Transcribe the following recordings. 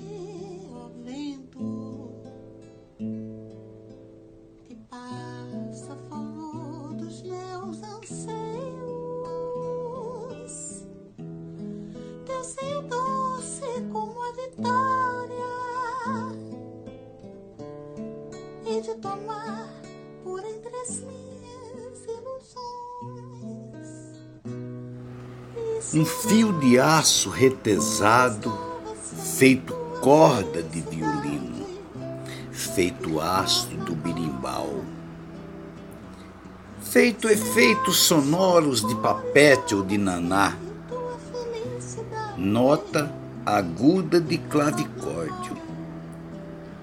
Meu vento, que passa falou dos meus anseios. Teu seio doce como a vitória, e de tomar por entre as minhas ilusões. Um fio de aço retesado feito corda de violino, feito astro do birimbau, feito efeitos sonoros de papete ou de naná, nota aguda de clavicórdio,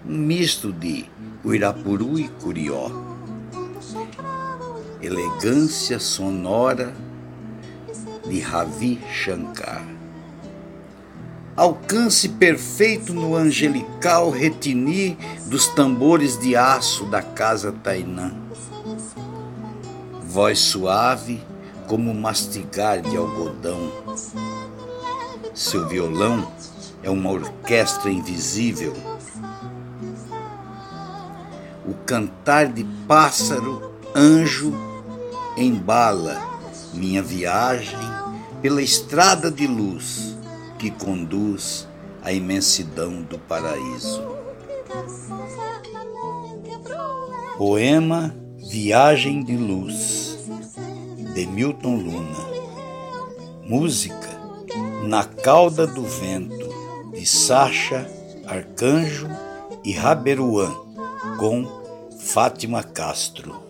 um misto de Uirapuru e Curió, elegância sonora de Ravi Shankar. Alcance perfeito no angelical retini dos tambores de aço da casa Tainã. Voz suave como mastigar de algodão. Seu violão é uma orquestra invisível. O cantar de pássaro, anjo, embala minha viagem pela estrada de luz que conduz à imensidão do paraíso. Poema Viagem de Luz, de Milton Luna. Música Na Cauda do Vento, de Sacha Arcanjo e Raberuan, com Fátima Castro.